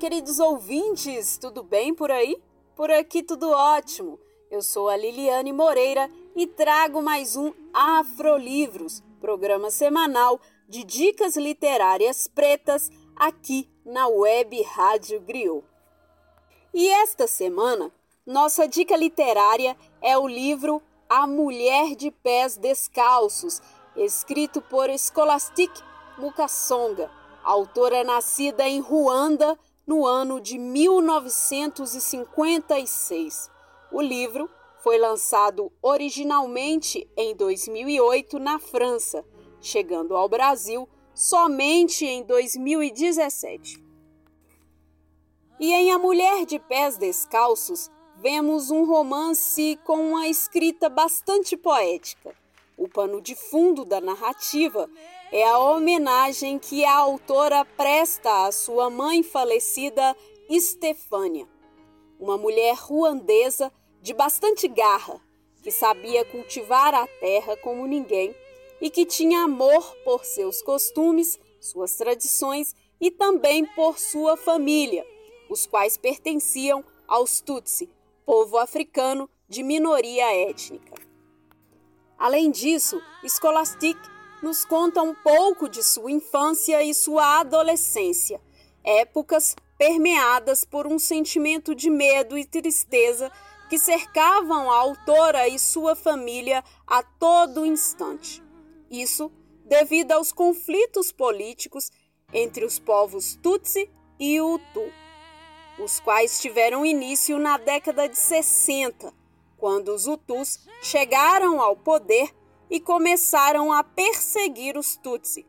Queridos ouvintes, tudo bem por aí? Por aqui tudo ótimo. Eu sou a Liliane Moreira e trago mais um Afrolivros, programa semanal de dicas literárias pretas aqui na Web Rádio Griot. E esta semana, nossa dica literária é o livro A Mulher de Pés Descalços, escrito por Scholastic Mukasonga, autora nascida em Ruanda no ano de 1956. O livro foi lançado originalmente em 2008 na França, chegando ao Brasil somente em 2017. E em A Mulher de Pés Descalços, vemos um romance com uma escrita bastante poética. O pano de fundo da narrativa é a homenagem que a autora presta à sua mãe falecida, Estefânia, uma mulher ruandesa de bastante garra, que sabia cultivar a terra como ninguém e que tinha amor por seus costumes, suas tradições e também por sua família, os quais pertenciam aos Tutsi, povo africano de minoria étnica. Além disso, Scholastic nos conta um pouco de sua infância e sua adolescência, épocas permeadas por um sentimento de medo e tristeza que cercavam a autora e sua família a todo instante. Isso devido aos conflitos políticos entre os povos Tutsi e Hutu, os quais tiveram início na década de 60, quando os Hutus chegaram ao poder e começaram a perseguir os Tutsi,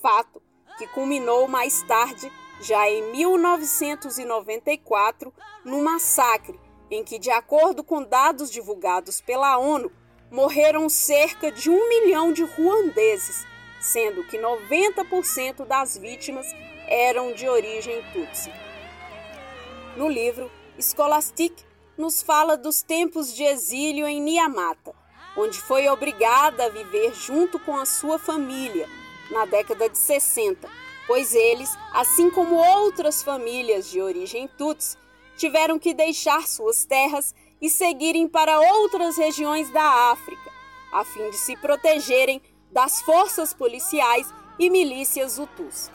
fato que culminou mais tarde, já em 1994, no massacre em que, de acordo com dados divulgados pela ONU, morreram cerca de um milhão de ruandeses, sendo que 90% das vítimas eram de origem tutsi. No livro, Scholastic nos fala dos tempos de exílio em Niamata, onde foi obrigada a viver junto com a sua família na década de 60, pois eles, assim como outras famílias de origem tutsi, tiveram que deixar suas terras e seguirem para outras regiões da África, a fim de se protegerem das forças policiais e milícias Hutus.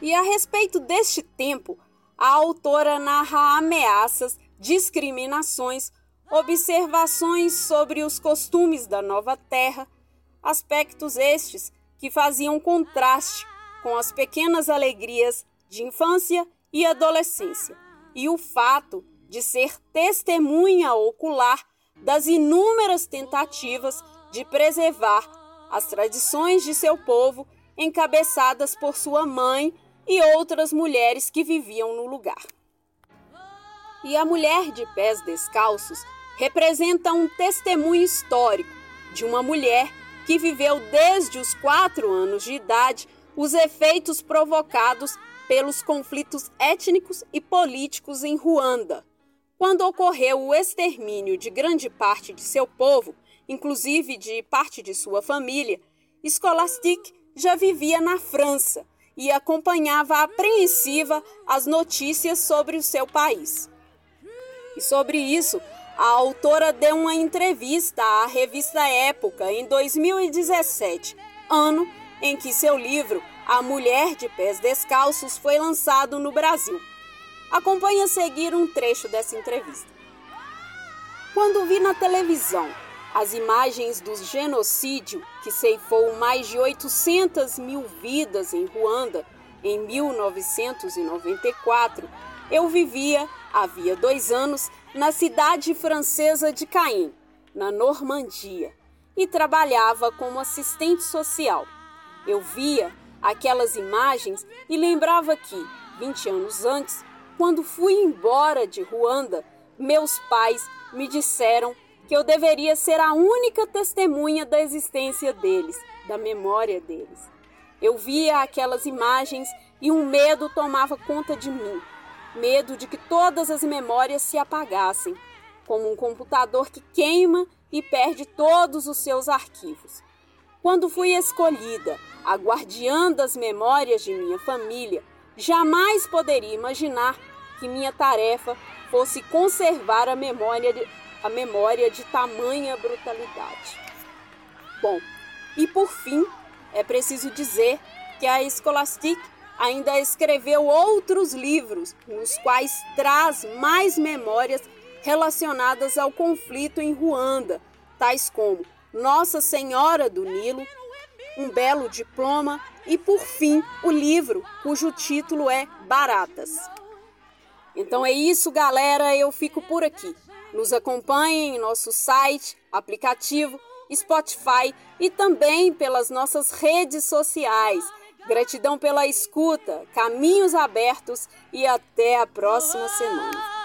E a respeito deste tempo, a autora narra ameaças, discriminações, observações sobre os costumes da nova terra, aspectos estes que faziam contraste com as pequenas alegrias de infância e adolescência, e o fato de ser testemunha ocular das inúmeras tentativas de preservar as tradições de seu povo, encabeçadas por sua mãe e outras mulheres que viviam no lugar. E a mulher de pés descalços representa um testemunho histórico de uma mulher que viveu desde os quatro anos de idade os efeitos provocados pelos conflitos étnicos e políticos em Ruanda, quando ocorreu o extermínio de grande parte de seu povo, inclusive de parte de sua família, Scholastic já vivia na França e acompanhava apreensiva as notícias sobre o seu país. E sobre isso, a autora deu uma entrevista à revista Época em 2017, ano em que seu livro A Mulher de Pés Descalços foi lançado no Brasil. Acompanhe a seguir um trecho dessa entrevista. Quando vi na televisão as imagens do genocídio que ceifou mais de 800 mil vidas em Ruanda em 1994, eu vivia, havia dois anos, na cidade francesa de Caen, na Normandia, e trabalhava como assistente social. Eu via aquelas imagens e lembrava que, 20 anos antes, quando fui embora de Ruanda, meus pais me disseram que eu deveria ser a única testemunha da existência deles, da memória deles. Eu via aquelas imagens e um medo tomava conta de mim. Medo de que todas as memórias se apagassem, como um computador que queima e perde todos os seus arquivos. Quando fui escolhida a guardiã das memórias de minha família, jamais poderia imaginar que minha tarefa fosse conservar a memória de, a memória de tamanha brutalidade. Bom, e por fim, é preciso dizer que a Scholastic ainda escreveu outros livros, nos quais traz mais memórias relacionadas ao conflito em Ruanda, tais como Nossa Senhora do Nilo, um belo diploma e, por fim, o livro cujo título é Baratas. Então é isso, galera. Eu fico por aqui. Nos acompanhem em nosso site, aplicativo, Spotify e também pelas nossas redes sociais. Gratidão pela escuta, caminhos abertos e até a próxima semana.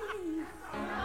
Please.